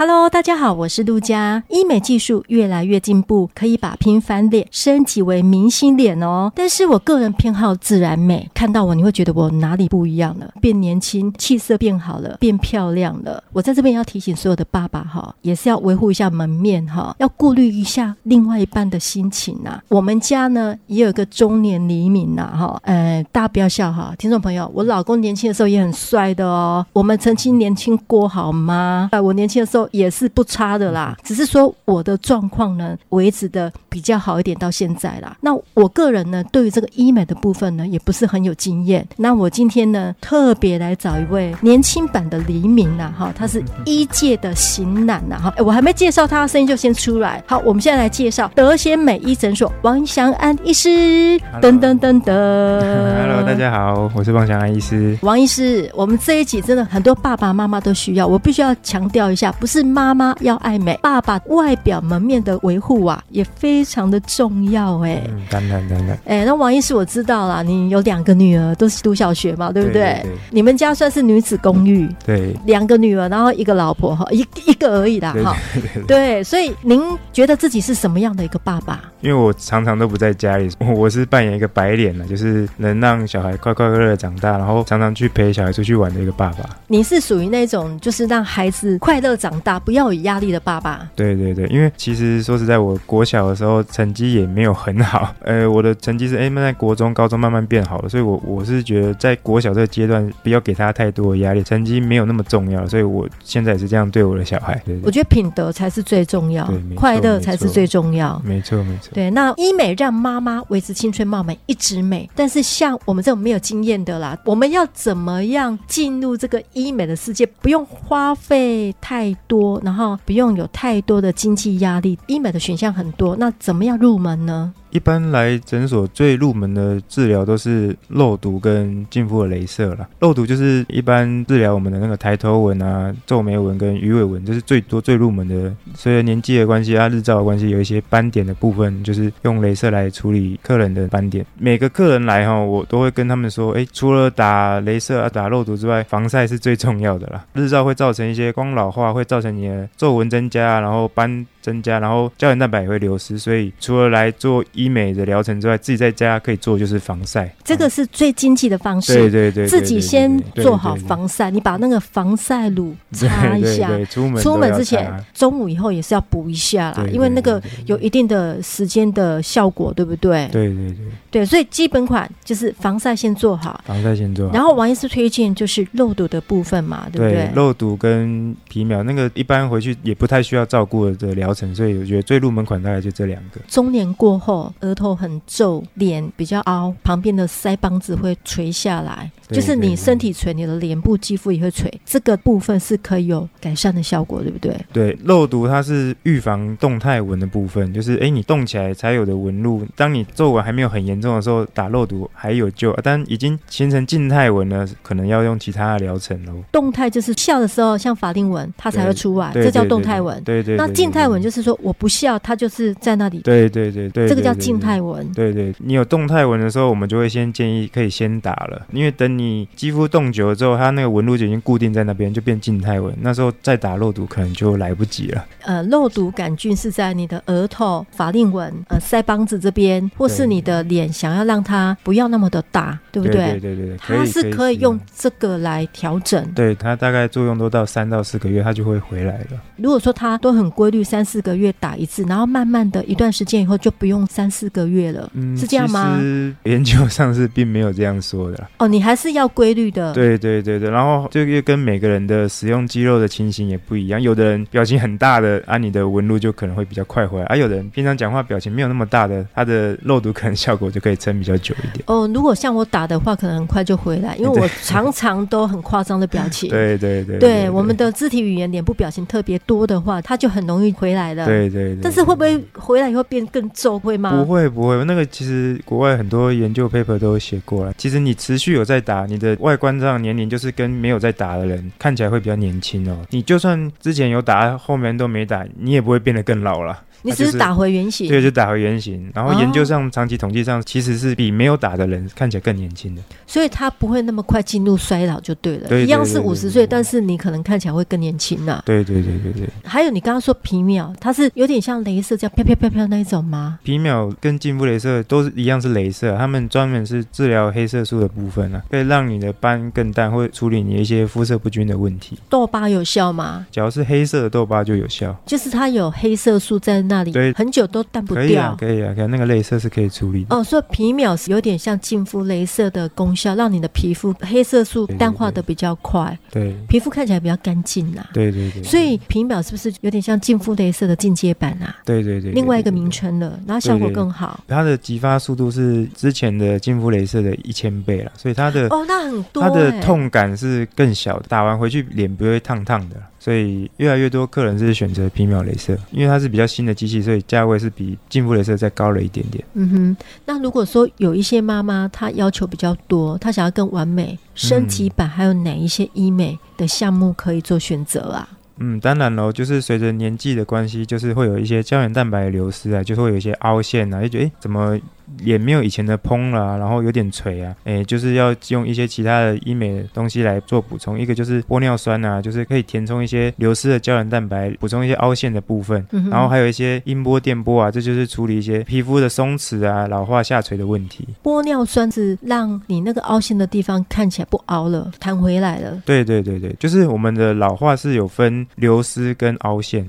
？Hello，大家好，我是陆佳。医美技术越来越进步，可以把平凡脸升级为明星脸哦。但是我个人偏好自然美，看到我你会觉得我哪里不一样了？变年轻，气色变好了，变漂亮了。我在这边要提醒所有的爸爸哈，也是要维护一下门面哈，要顾虑一下另外一半的心情呐。我们家呢也有个中年黎明呐哈，呃，大家不要笑哈，听众朋友，我老公年轻的时候也很帅的哦。我们曾经年轻过好吗？哎，我年轻的时候。也是不差的啦，只是说我的状况呢维持的比较好一点到现在啦。那我个人呢，对于这个医美的部分呢，也不是很有经验。那我今天呢，特别来找一位年轻版的黎明呐，哈，他是医界的型男呐，哈，我还没介绍他的声音就先出来。好，我们现在来介绍德贤美医诊所王祥安医师。噔噔噔噔，Hello，大家好，我是王祥安医师。王医师，我们这一集真的很多爸爸妈妈都需要，我必须要强调一下，不是。是妈妈要爱美，爸爸外表门面的维护啊，也非常的重要哎、欸。当然当然。哎、欸，那王医师我知道了，你有两个女儿，都是读小学嘛，对不对？对，对，对。你们家算是女子公寓。对。两个女儿，然后一个老婆哈，一一个而已啦哈。对，所以您觉得自己是什么样的一个爸爸？因为我常常都不在家里，我是扮演一个白脸呢，就是能让小孩快快乐乐长大，然后常常去陪小孩出去玩的一个爸爸。你是属于那种就是让孩子快乐长大。不要有压力的爸爸。对对对，因为其实说实在，我国小的时候成绩也没有很好。呃，我的成绩是哎，慢慢在国中、高中慢慢变好了。所以我我是觉得在国小这个阶段，不要给他太多的压力，成绩没有那么重要。所以我现在也是这样对我的小孩。对对对，我觉得品德才是最重要，快乐才是最重要。没错没错。对，那医美让妈妈维持青春貌美，一直美。但是像我们这种没有经验的啦，我们要怎么样进入这个医美的世界？不用花费太多。然后不用有太多的经济压力，医美的选项很多，那怎么样入门呢？一般来诊所最入门的治疗都是肉毒跟净肤的镭射啦。肉毒就是一般治疗我们的那个抬头纹啊、皱眉纹跟鱼尾纹，这是最多最入门的。随着年纪的关系啊、日照的关系，有一些斑点的部分，就是用镭射来处理客人的斑点。每个客人来哈，我都会跟他们说，哎，除了打镭射啊、打肉毒之外，防晒是最重要的啦。日照会造成一些光老化，会造成你的皱纹增加，然后斑增加，然后胶原蛋白也会流失。所以除了来做医美的疗程之外，自己在家可以做就是防晒，这个是最经济的方式。对对对，自己先做好防晒，你把那个防晒乳擦一下，出门出门之前，中午以后也是要补一下啦，因为那个有一定的时间的效果，对不对？对对对对，所以基本款就是防晒先做好，防晒先做好。然后王医师推荐就是肉毒的部分嘛，对不对？肉毒跟皮秒那个一般回去也不太需要照顾的疗程，所以我觉得最入门款大概就这两个。中年过后，额头。很皱，脸比较凹，旁边的腮帮子会垂下来，就是你身体垂，你的脸部肌肤也会垂，这个部分是可以有改善的效果，对不对？对，肉毒它是预防动态纹的部分，就是哎，你动起来才有的纹路。当你皱纹还没有很严重的时候，打肉毒还有救，但已经形成静态纹了，可能要用其他的疗程喽。动态就是笑的时候，像法令纹，它才会出来，这叫动态纹。对对。那静态纹就是说我不笑，它就是在那里。对对对对。这个叫静态纹。对对，你有动态纹的时候，我们就会先建议可以先打了，因为等你肌肤冻久了之后，它那个纹路就已经固定在那边，就变静态纹。那时候再打肉毒可能就来不及了。呃，肉毒杆菌是在你的额头、法令纹、呃腮帮子这边，或是你的脸，想要让它不要那么的大，对不对？对对对对，它是可以用这个来调整。对，它大概作用都到三到四个月，它就会回来了。如果说它都很规律，三四个月打一次，然后慢慢的一段时间以后就不用三四个月了。嗯，是这样吗？其实研究上是并没有这样说的。哦，你还是要规律的。对对对对，然后这个跟每个人的使用肌肉的情形也不一样。有的人表情很大的，啊，你的纹路就可能会比较快回来；而、啊、有的人平常讲话表情没有那么大的，他的肉毒可能效果就就可以撑比较久一点。哦，如果像我打的话，可能很快就回来，因为我 常常都很夸张的表情。对对对，对我们的肢体语言、脸部表情特别多的话，它就很容易回来了。对对对。但是会不会回来以后变更皱？会吗？不会不会，那个其实国外很多研究 paper 都有写过了。其实你持续有在打，你的外观上年龄就是跟没有在打的人看起来会比较年轻哦。你就算之前有打，后面都没打，你也不会变得更老了。你只是打回原形，对，就打回原形。然后研究上，长期统计上，其实是比没有打的人看起来更年轻的。所以他不会那么快进入衰老，就对了。一样是五十岁，但是你可能看起来会更年轻呐。对对对对对。还有你刚刚说皮秒，它是有点像镭射这样飘飘飘飘那一种吗？皮秒跟净肤镭射都是一样是镭射，他们专门是治疗黑色素的部分啊，可以让你的斑更淡，会处理你一些肤色不均的问题。痘疤有效吗？只要是黑色的痘疤就有效，就是它有黑色素在那里，对，很久。都淡不掉，可以啊，可以啊，看那个镭射是可以处理的。哦，所以皮秒是有点像净肤镭射的功效，让你的皮肤黑色素淡化的比较快，对，对，对，皮肤看起来比较干净呐。对对对。所以皮秒是不是有点像净肤镭射的进阶版啊？对对对。另外一个名称了，然后效果更好。它的激发速度是之前的净肤镭射的一千倍了，所以它的哦，那很多，它的痛感是更小的，打完回去脸不会烫烫的。所以越来越多客人是选择皮秒镭射，因为它是比较新的机器，所以价位是比净肤镭射再高了一点点。嗯哼，那如果说有一些妈妈她要求比较多，她想要更完美升级版，还有哪一些医美的项目可以做选择啊？嗯，嗯当然喽，就是随着年纪的关系，就是会有一些胶原蛋白的流失啊，就是会有一些凹陷啊，就觉得诶怎么？脸没有以前的嘭了，啊，然后有点垂啊，哎，就是要用一些其他的医美的东西来做补充。一个就是玻尿酸啊，就是可以填充一些流失的胶原蛋白，补充一些凹陷的部分。嗯、然后还有一些音波、电波啊，这就是处理一些皮肤的松弛啊、老化下垂的问题。玻尿酸是让你那个凹陷的地方看起来不凹了，弹回来了。对对对对，就是我们的老化是有分流失跟凹陷。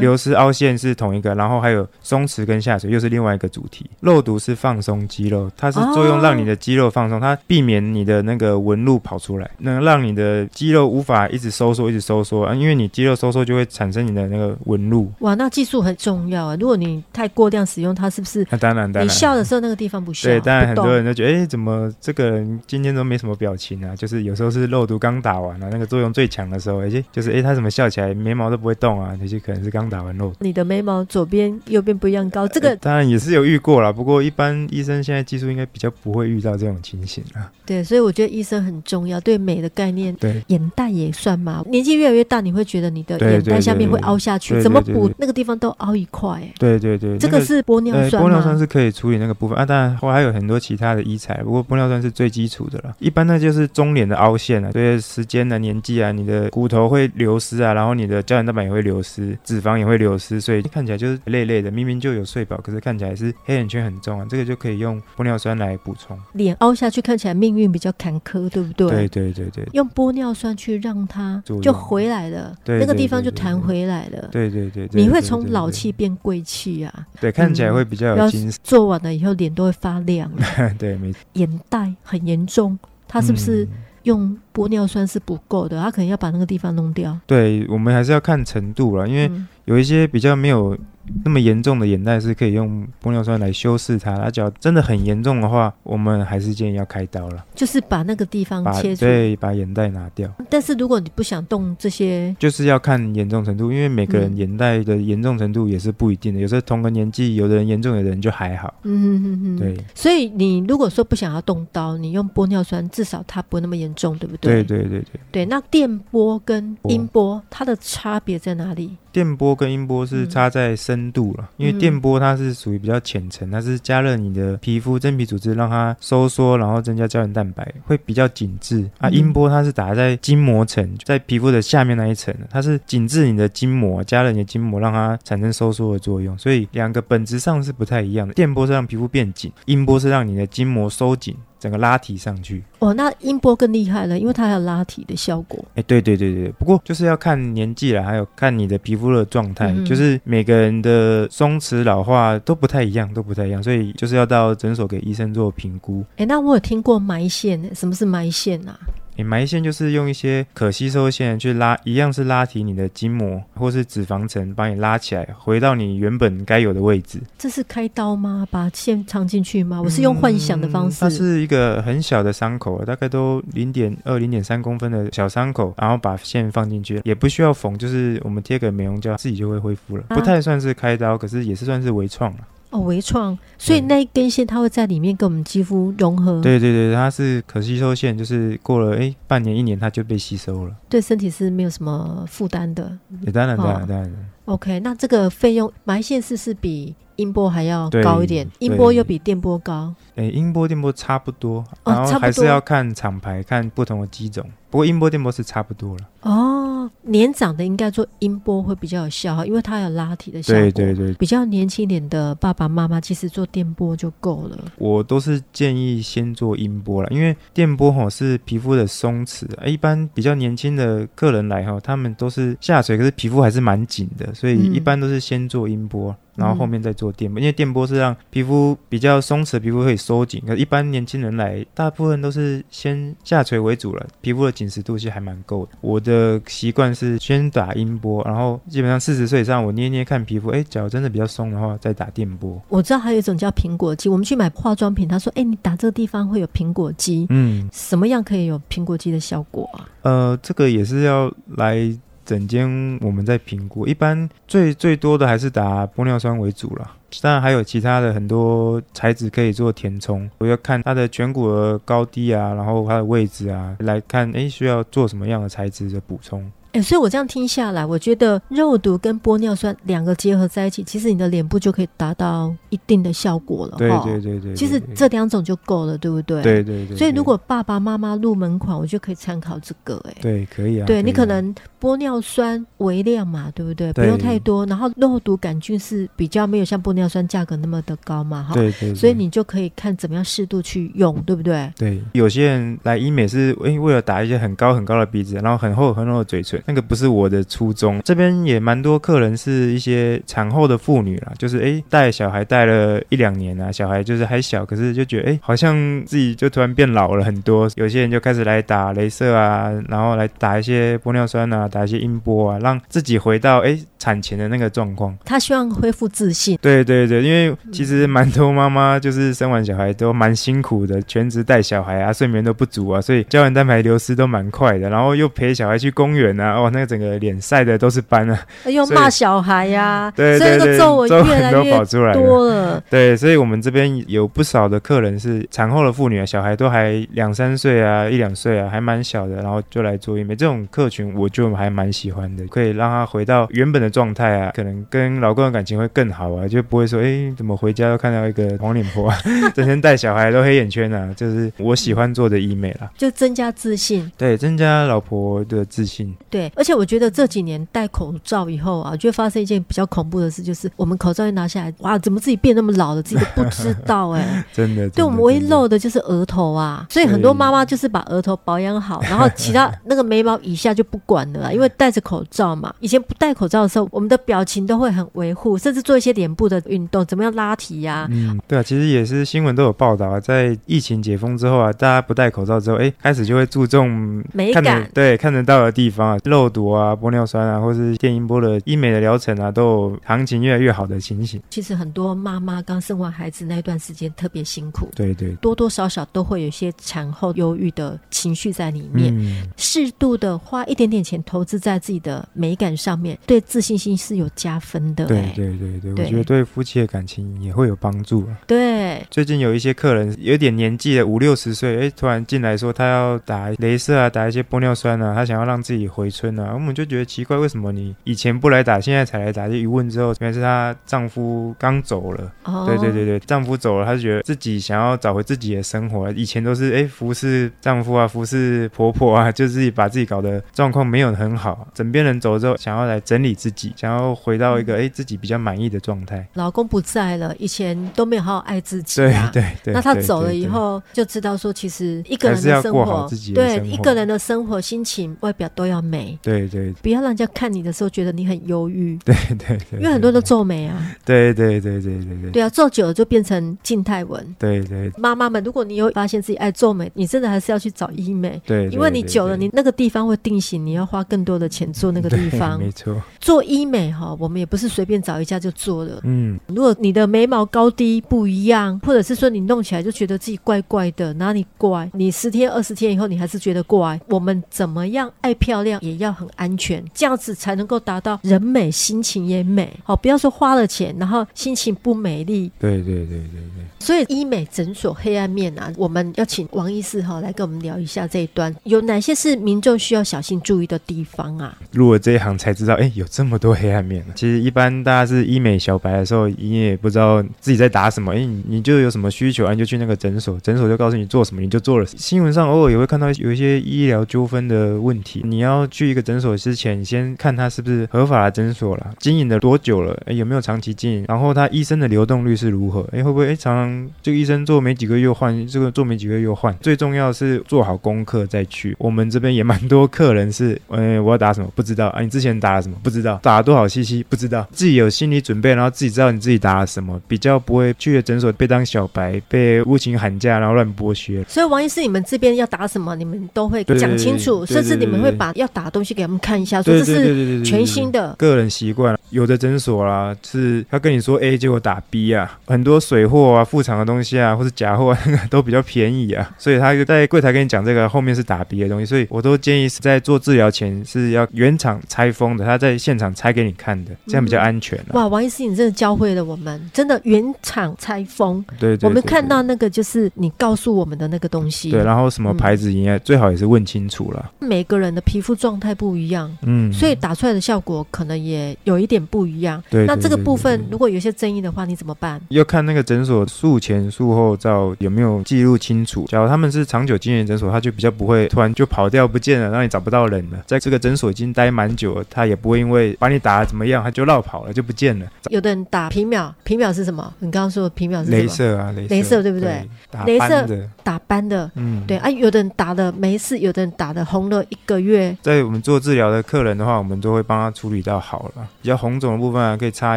流失凹陷是同一个，然后还有松弛跟下垂又是另外一个主题。肉毒是放松肌肉，它是作用让你的肌肉放松，它避免你的那个纹路跑出来，能让你的肌肉无法一直收缩，一直收缩啊，因为你肌肉收缩就会产生你的那个纹路。哇，那技术很重要啊！如果你太过量使用它，是不是？那当然，当然。你笑的时候那个地方不笑。对，当然很多人都觉得，哎，怎么这个人今天都没什么表情啊？就是有时候是肉毒刚打完了，啊，那个作用最强的时候，而且就是哎，他怎么笑起来眉毛都不会动啊？那些可能是刚打完肉。你的眉毛左边、右边不一样高，这个、呃、当然也是有遇过啦。不过一般医生现在技术应该比较不会遇到这种情形啊。对，所以我觉得医生很重要，对美的概念。对，眼袋也算嘛。年纪越来越大，你会觉得你的眼袋下面会凹下去，怎么补那个地方都凹一块、欸。对对对，这个是玻尿酸吗？玻尿酸是可以处理那个部分啊。当然后还有很多其他的医材，不过玻尿酸是最基础的了。一般呢就是中脸的凹陷啊，对时间的年纪啊，你的骨头会流失啊，然后你的胶原蛋白也会流失，脂肪也会流失，所以看起来就是。累累的，明明就有睡饱，可是看起来是黑眼圈很重啊。这个就可以用玻尿酸来补充。脸凹下去看起来命运比较坎坷，对不对？对对对对。用玻尿酸去让它就回来了，那个地方就弹回来了。对对对。你会从老气变贵气啊？对，看起来会比较有精神。做完了以后脸都会发亮。对，没错。眼袋很严重，它是不是用玻尿酸是不够的？他可能要把那个地方弄掉。对，我们还是要看程度了，因为有一些比较没有。那么严重的眼袋是可以用玻尿酸来修饰它，它只要真的很严重的话，我们还是建议要开刀了，就是把那个地方切除，对，把眼袋拿掉。但是如果你不想动这些，就是要看严重程度，因为每个人眼袋的严重程度也是不一定的，嗯、有时候同个年纪，有的人严重，有的人就还好。嗯哼哼哼，对。所以你如果说不想要动刀，你用玻尿酸，至少它不会那么严重，对不对？对对对对。对，那电波跟音波它的差别在哪里？电波跟音波是差在深度了，嗯、因为电波它是属于比较浅层，它是加热你的皮肤真皮组织，让它收缩，然后增加胶原蛋白，会比较紧致。啊，音波它是打在筋膜层，在皮肤的下面那一层，它是紧致你的筋膜，加热你的筋膜，让它产生收缩的作用。所以两个本质上是不太一样的。电波是让皮肤变紧，音波是让你的筋膜收紧。整个拉提上去哦，那音波更厉害了，因为它还有拉提的效果。哎，对对对对，不过就是要看年纪了，还有看你的皮肤的状态，嗯、就是每个人的松弛老化都不太一样，都不太一样，所以就是要到诊所给医生做评估。哎，那我有听过埋线，什么是埋线啊？诶，埋线就是用一些可吸收线去拉，一样是拉提你的筋膜或是脂肪层，帮你拉起来，回到你原本该有的位置。这是开刀吗？把线藏进去吗？我是用幻想的方式。嗯、它是一个很小的伤口，大概都零点二、零点三公分的小伤口，然后把线放进去，也不需要缝，就是我们贴个美容胶，自己就会恢复了。啊、不太算是开刀，可是也是算是微创了。哦，微创，所以那一根线它会在里面跟我们肌肤融合。对对对，它是可吸收线，就是过了哎半年一年它就被吸收了，对身体是没有什么负担的。也当然当然当然。OK，那这个费用埋线是不是比音波还要高一点？音波又比电波高？哎，音波电波差不多，然后还是要看厂牌，看不同的机种。不过音波电波是差不多了。哦。年长的应该做音波会比较有效哈，因为它有拉提的效果。对对对，比较年轻一点的爸爸妈妈，其实做电波就够了。我都是建议先做音波了，因为电波吼是皮肤的松弛。一般比较年轻的客人来哈，他们都是下垂，可是皮肤还是蛮紧的，所以一般都是先做音波。嗯然后后面再做电波，因为电波是让皮肤比较松弛的皮肤可以收紧。可一般年轻人来，大部分都是先下垂为主了，皮肤的紧实度其实还蛮够的。我的习惯是先打音波，然后基本上四十岁以上，我捏捏看皮肤，哎，脚真的比较松的话，再打电波。我知道还有一种叫苹果肌，我们去买化妆品，他说，哎，你打这个地方会有苹果肌，嗯，什么样可以有苹果肌的效果啊？呃，这个也是要来。整间我们在评估，一般最最多的还是打玻尿酸为主了，当然还有其他的很多材质可以做填充，我要看它的颧骨的高低啊，然后它的位置啊，来看诶需要做什么样的材质的补充。哎、欸，所以我这样听下来，我觉得肉毒跟玻尿酸两个结合在一起，其实你的脸部就可以达到一定的效果了。对对对对，其实这两种就够了，对不对？对对对。所以如果爸爸妈妈入门款，我就可以参考这个、欸。哎，对，可以啊。对，你可能玻尿酸微量嘛，对不对？对不用太多。然后肉毒杆菌是比较没有像玻尿酸价格那么的高嘛，哈。对，对对。所以你就可以看怎么样适度去用，对不对？对。有些人来医美是诶为了打一些很高很高的鼻子，然后很厚很厚的嘴唇，那个不是我的。初衷这边也蛮多客人是一些产后的妇女啦，就是哎带小孩带了一两年啊，小孩就是还小，可是就觉得哎好像自己就突然变老了很多。有些人就开始来打镭射啊，然后来打一些玻尿酸啊，打一些音波啊，让自己回到哎产前的那个状况。他希望恢复自信。对对对，因为其实蛮多妈妈就是生完小孩都蛮辛苦的，全职带小孩啊，睡眠都不足啊，所以胶原蛋白流失都蛮快的，然后又陪小孩去公园啊，哦那个整个脸。晒的都是斑啊，又骂小孩呀、啊，对对对，所以那个皱纹越来越跑出来多了。对，所以我们这边有不少的客人是产后的妇女啊，小孩都还两三岁啊，一两岁啊，还蛮小的，然后就来做医美。这种客群我就还蛮喜欢的，可以让他回到原本的状态啊，可能跟老公的感情会更好啊，就不会说哎，怎么回家都看到一个黄脸婆啊，整天带小孩都黑眼圈啊，就是我喜欢做的医美啦，就增加自信，对，增加老婆的自信，对，而且我觉得这。几年戴口罩以后啊，就会发生一件比较恐怖的事，就是我们口罩一拿下来，哇，怎么自己变那么老了，自己都不知道哎、欸，真的，对我们唯一露的就是额头啊，所以很多妈妈就是把额头保养好，然后其他那个眉毛以下就不管了，因为戴着口罩嘛。以前不戴口罩的时候，我们的表情都会很维护，甚至做一些脸部的运动，怎么样拉提呀、啊？嗯，对啊，其实也是新闻都有报道啊，在疫情解封之后啊，大家不戴口罩之后，哎，开始就会注重美感，对，看得到的地方啊，肉毒啊，玻尿。酸啊，或是电音波的医美的疗程啊，都有行情越来越好的情形。其实很多妈妈刚生完孩子那段时间特别辛苦，对对，多多少少都会有一些产后忧郁的情绪在里面。嗯，适度的花一点点钱投资在自己的美感上面，对自信心是有加分的。对对对对，对我觉得对夫妻的感情也会有帮助啊。对，最近有一些客人有点年纪的五六十岁，哎，突然进来说他要打镭射啊，打一些玻尿酸啊，他想要让自己回春啊，我们就觉得。奇怪，为什么你以前不来打，现在才来打？就一问之后，原来是她丈夫刚走了。哦，对对对对，丈夫走了，她就觉得自己想要找回自己的生活。以前都是哎服侍丈夫啊，服侍婆婆啊，就自己把自己搞得状况没有很好。枕边人走了之后，想要来整理自己，想要回到一个哎自己比较满意的状态。老公不在了，以前都没有好好爱自己。对对对。那他走了以后，就知道说，其实一个人的生活，对一个人的生活、心情、外表都要美。眉，对对不要让人家看你的时候觉得你很忧郁。对对对，因为很多人都皱眉啊。对对对对对对。对啊，皱久了就变成静态纹。对对。妈妈们，如果你有发现自己爱皱眉，你真的还是要去找医美。对。因为你久了，你那个地方会定型，你要花更多的钱做那个地方。没错。做医美哈，我们也不是随便找一家就做的。嗯。如果你的眉毛高低不一样，或者是说你弄起来就觉得自己怪怪的，哪里怪？你十天二十天以后你还是觉得怪。我们怎么样爱漂亮也要很安全，这样子才能够达到人美心情也美。好，不要说花了钱，然后心情不美丽。对对对对对。所以医美诊所黑暗面啊，我们要请王医师哈来跟我们聊一下这一段，有哪些是民众需要小心注意的地方啊？入了这一行才知道，哎，有这么多黑暗面。其实一般大家是医美小白的时候，你也不知道自己在打什么，哎，你就有什么需求，你就去那个诊所，诊所就告诉你做什么，你就做了。新闻上偶尔也会看到有一些医疗纠纷的问题，你要去一个诊所之前，你先看他是不是合法的诊所了，经营了多久了，哎，有没有长期经营，然后他医生的流动率是如何，哎，会不会哎常常这个医生做没几个月换，这个做没几个月又换。最重要是做好功课再去。我们这边也蛮多客人是，哎，我要打什么不知道啊？你之前打了什么不知道？打了多少信息不知道？自己有心理准备，然后自己知道你自己打了什么，比较不会去了诊所被当小白，被无情喊价，然后乱剥削。所以王医师，你们这边要打什么，你们都会讲清楚，甚至你们会把要打的东西给他们看一下，说这是全新的。个人习惯，有的诊所啦是他跟你说 A，结果打 B 啊，很多水货啊、副厂的东西啊，或是假货啊，那个都比较便宜啊，所以他就在柜台跟你讲这个，后面是打 B 的东西，所以我都建议是在做治疗前是要原厂拆封的，他在现场拆给你看的，这样比较安全啊。哇，王医师，你真的教会了我们，真的原厂拆封。对，对，对，对，我们看到那个就是你告诉我们的那个东西。对，然后什么牌子应该最好也是问清楚了。每个人的皮肤状态不一样，嗯，所以打出来的效果可能也有一点不一样。对，那这个部分如果有些争议的话，你怎么办？要看那个诊所术前术后照有没有记录清楚。假如他们是长久经营诊所，他就比较不会突然就跑掉不见了，让你找不到人了。在这个诊所已经待蛮久了，他也不会因为把你打得怎么样，他就绕跑了就不见了。有的人打皮秒，皮秒是什么？你刚刚说的皮秒是什么？雷射啊，镭射对不对？镭射打斑的，嗯，对啊。有的人打的没事，有的人打的红了一个月。在我们们做治疗的客人的话，我们都会帮他处理到好了。比较红肿的部分啊，可以擦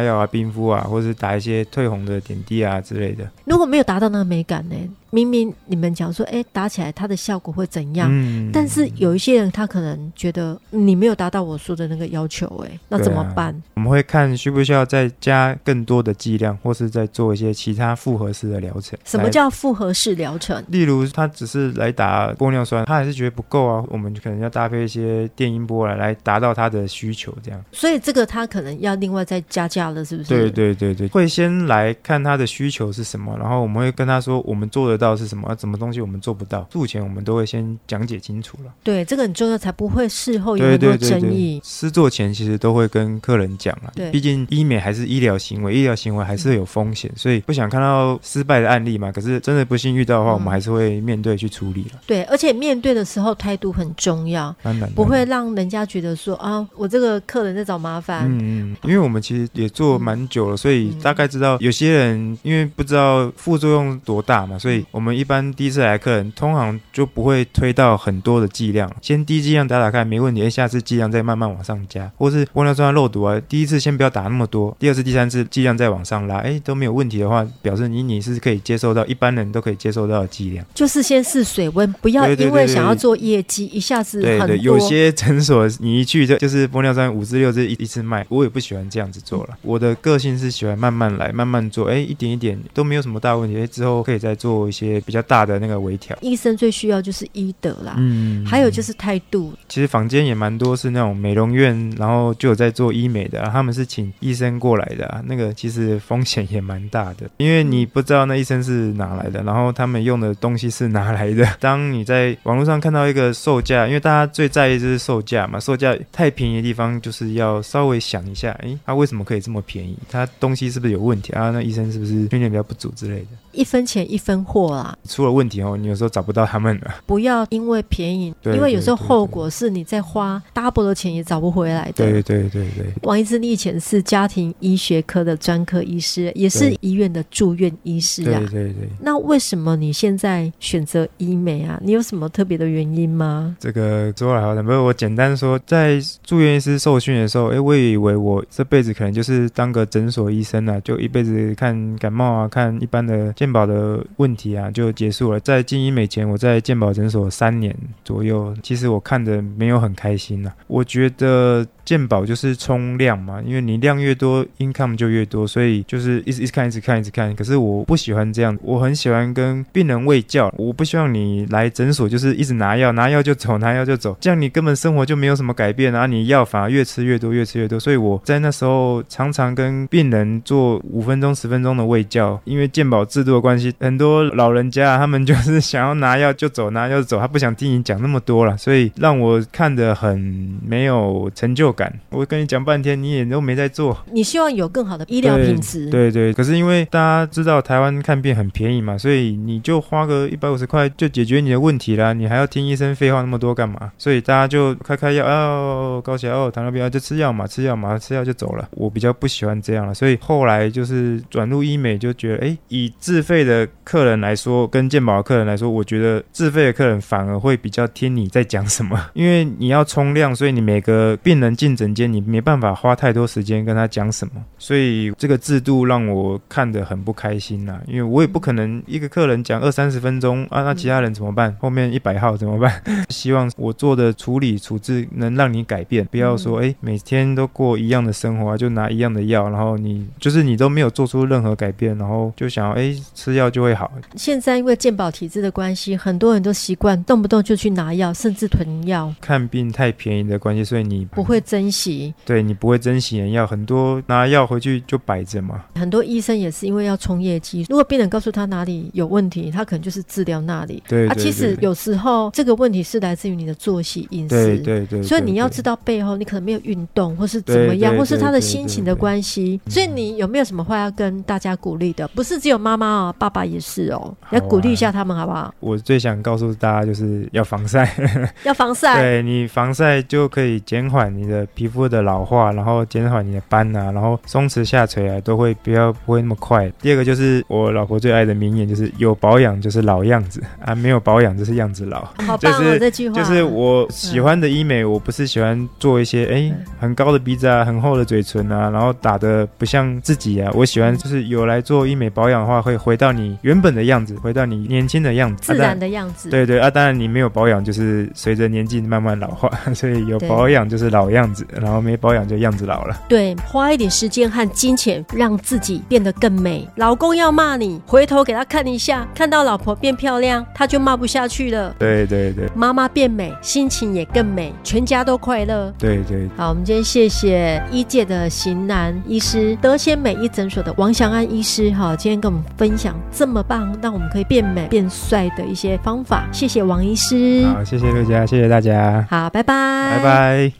药啊、冰敷啊，或者是打一些退红的点滴啊之类的。如果没有达到那个美感呢？明明你们讲说，哎，打起来它的效果会怎样？嗯，但是有一些人他可能觉得你没有达到我说的那个要求，哎，那怎么办？啊，我们会看需不需要再加更多的剂量，或是再做一些其他复合式的疗程。什么叫复合式疗程？例如他只是来打玻尿酸，他还是觉得不够啊，我们就可能要搭配一些电音波来来达到他的需求，这样。所以这个他可能要另外再加价了，是不是？对对对对，会先来看他的需求是什么，然后我们会跟他说，我们做的。到是什么？什么东西我们做不到？术前我们都会先讲解清楚了。对，这个很重要，才不会事后有很多争议。施作前其实都会跟客人讲了。对，毕竟医美还是医疗行为，医疗行为还是有风险，嗯，所以不想看到失败的案例嘛。可是真的不幸遇到的话，嗯，我们还是会面对去处理了。对，而且面对的时候态度很重要，不会让人家觉得说啊，我这个客人在找麻烦。嗯嗯，因为我们其实也做蛮久了，所以大概知道有些人因为不知道副作用多大嘛，所以。我们一般第一次来客人，通常就不会推到很多的剂量，先低剂量打打看，没问题，哎，下次剂量再慢慢往上加，或是玻尿酸肉毒啊，第一次先不要打那么多，第二次、第三次剂量再往上拉，哎，都没有问题的话，表示你你是可以接受到一般人都可以接受到的剂量，就是先试水温，不要因为想要做业绩，一下子很多。对对，有些诊所你一去就就是玻尿酸五至六支一一次卖，我也不喜欢这样子做了，嗯，我的个性是喜欢慢慢来，慢慢做，哎，一点一点都没有什么大问题，哎，之后可以再做一些。些比较大的那个微调，医生最需要就是医德啦，嗯，还有就是态度。其实坊间也蛮多是那种美容院，然后就有在做医美的，啊他们是请医生过来的，啊那个其实风险也蛮大的，因为你不知道那医生是哪来的，然后他们用的东西是哪来的。当你在网络上看到一个售价，因为大家最在意就是售价嘛，售价太便宜的地方就是要稍微想一下，诶，他为什么可以这么便宜？他东西是不是有问题啊？那医生是不是训练比较不足之类的？一分钱一分货啦。出了问题哦，你有时候找不到他们了。不要因为便宜，因为有时候后果是你在花 double 的钱也找不回来的。对对对对。王医师，你以前是家庭医学科的专科医师，也是医院的住院医师啊。对对对。那为什么你现在选择医美啊？你有什么特别的原因吗？这个说来好像，不是我简单说，在住院医师受训的时候，哎，我以为我这辈子可能就是当个诊所医生啊，就一辈子看感冒啊，看一般的健保的问题啊，就结束了。在进医美前，我在健保诊所三年左右，其实我看的没有很开心呐、啊。我觉得。健保就是冲量嘛，因为你量越多，income 就越多，所以就是一直一直看，一直看，一直看。可是我不喜欢这样，我很喜欢跟病人喂教。我不希望你来诊所就是一直拿药，拿药就走，拿药就走，这样你根本生活就没有什么改变，然后你药反而越吃越多，越吃越多。所以我在那时候常常跟病人做五分钟、十分钟的喂教，因为健保制度的关系，很多老人家他们就是想要拿药就走，拿药就走，他不想听你讲那么多了，所以让我看得很没有成就感。我跟你讲半天，你也都没在做。你希望有更好的医疗品质，对对。可是因为大家知道台湾看病很便宜嘛，所以你就花个一百五十块就解决你的问题啦。你还要听医生废话那么多干嘛？所以大家就开开药哦，高血压哦，糖尿病就吃药嘛，吃药嘛，吃药就走了。我比较不喜欢这样了，所以后来就是转入医美，就觉得哎，以治自费的客人来说，跟健保的客人来说，我觉得自费的客人反而会比较听你在讲什么，因为你要冲量，所以你每个病人进。诊间，你没办法花太多时间跟他讲什么，所以这个制度让我看得很不开心呐、啊。因为我也不可能一个客人讲二三十分钟啊，那其他人怎么办？后面一百号怎么办？希望我做的处理处置能让你改变，不要说哎，每天都过一样的生活，就拿一样的药，然后你就是你都没有做出任何改变，然后就想要哎吃药就会好。现在因为健保体制的关系，很多人都习惯动不动就去拿药，甚至囤药。看病太便宜的关系，所以你不会。珍惜，对你不会珍惜人药，很多拿药回去就摆着嘛。很多医生也是因为要冲业绩，如果病人告诉他哪里有问题，他可能就是治疗那里。对，对，对，啊，其实有时候这个问题是来自于你的作息饮食。对对。所以你要知道背后你可能没有运动，或是怎么样，或是他的心情的关系。所以你有没有什么话要跟大家鼓励的？不是只有妈妈哦，爸爸也是哦，啊、要鼓励一下他们好不好？我最想告诉大家就是要防晒，要防晒。对，你防晒就可以减缓你的皮肤的老。化，然后减缓你的斑啊，然后松弛下垂啊，都会比较不会那么快。第二个就是我老婆最爱的名言，就是有保养就是老样子 啊，没有保养就是样子老。好棒哦，就是、这句话。就是我喜欢的医美，嗯、我不是喜欢做一些哎很高的鼻子啊，很厚的嘴唇啊，然后打的不像自己啊。我喜欢就是有来做医美保养的话，会回到你原本的样子，回到你年轻的样子，自然的样子。啊、对对啊，当然你没有保养，就是随着年纪慢慢老化，所以有保养就是老样子，然后没保养。就样子老了，对，花一点时间和金钱让自己变得更美。老公要骂你，回头给他看一下，看到老婆变漂亮，他就骂不下去了。对对对，妈妈变美，心情也更美，全家都快乐。对对，好，我们今天谢谢一界的型男医师，德贤美医诊所的王祥安医师，哈，今天跟我们分享这么棒，让我们可以变美变帅的一些方法。谢谢王医师，好，谢谢大家，谢谢大家，好，拜拜，拜拜。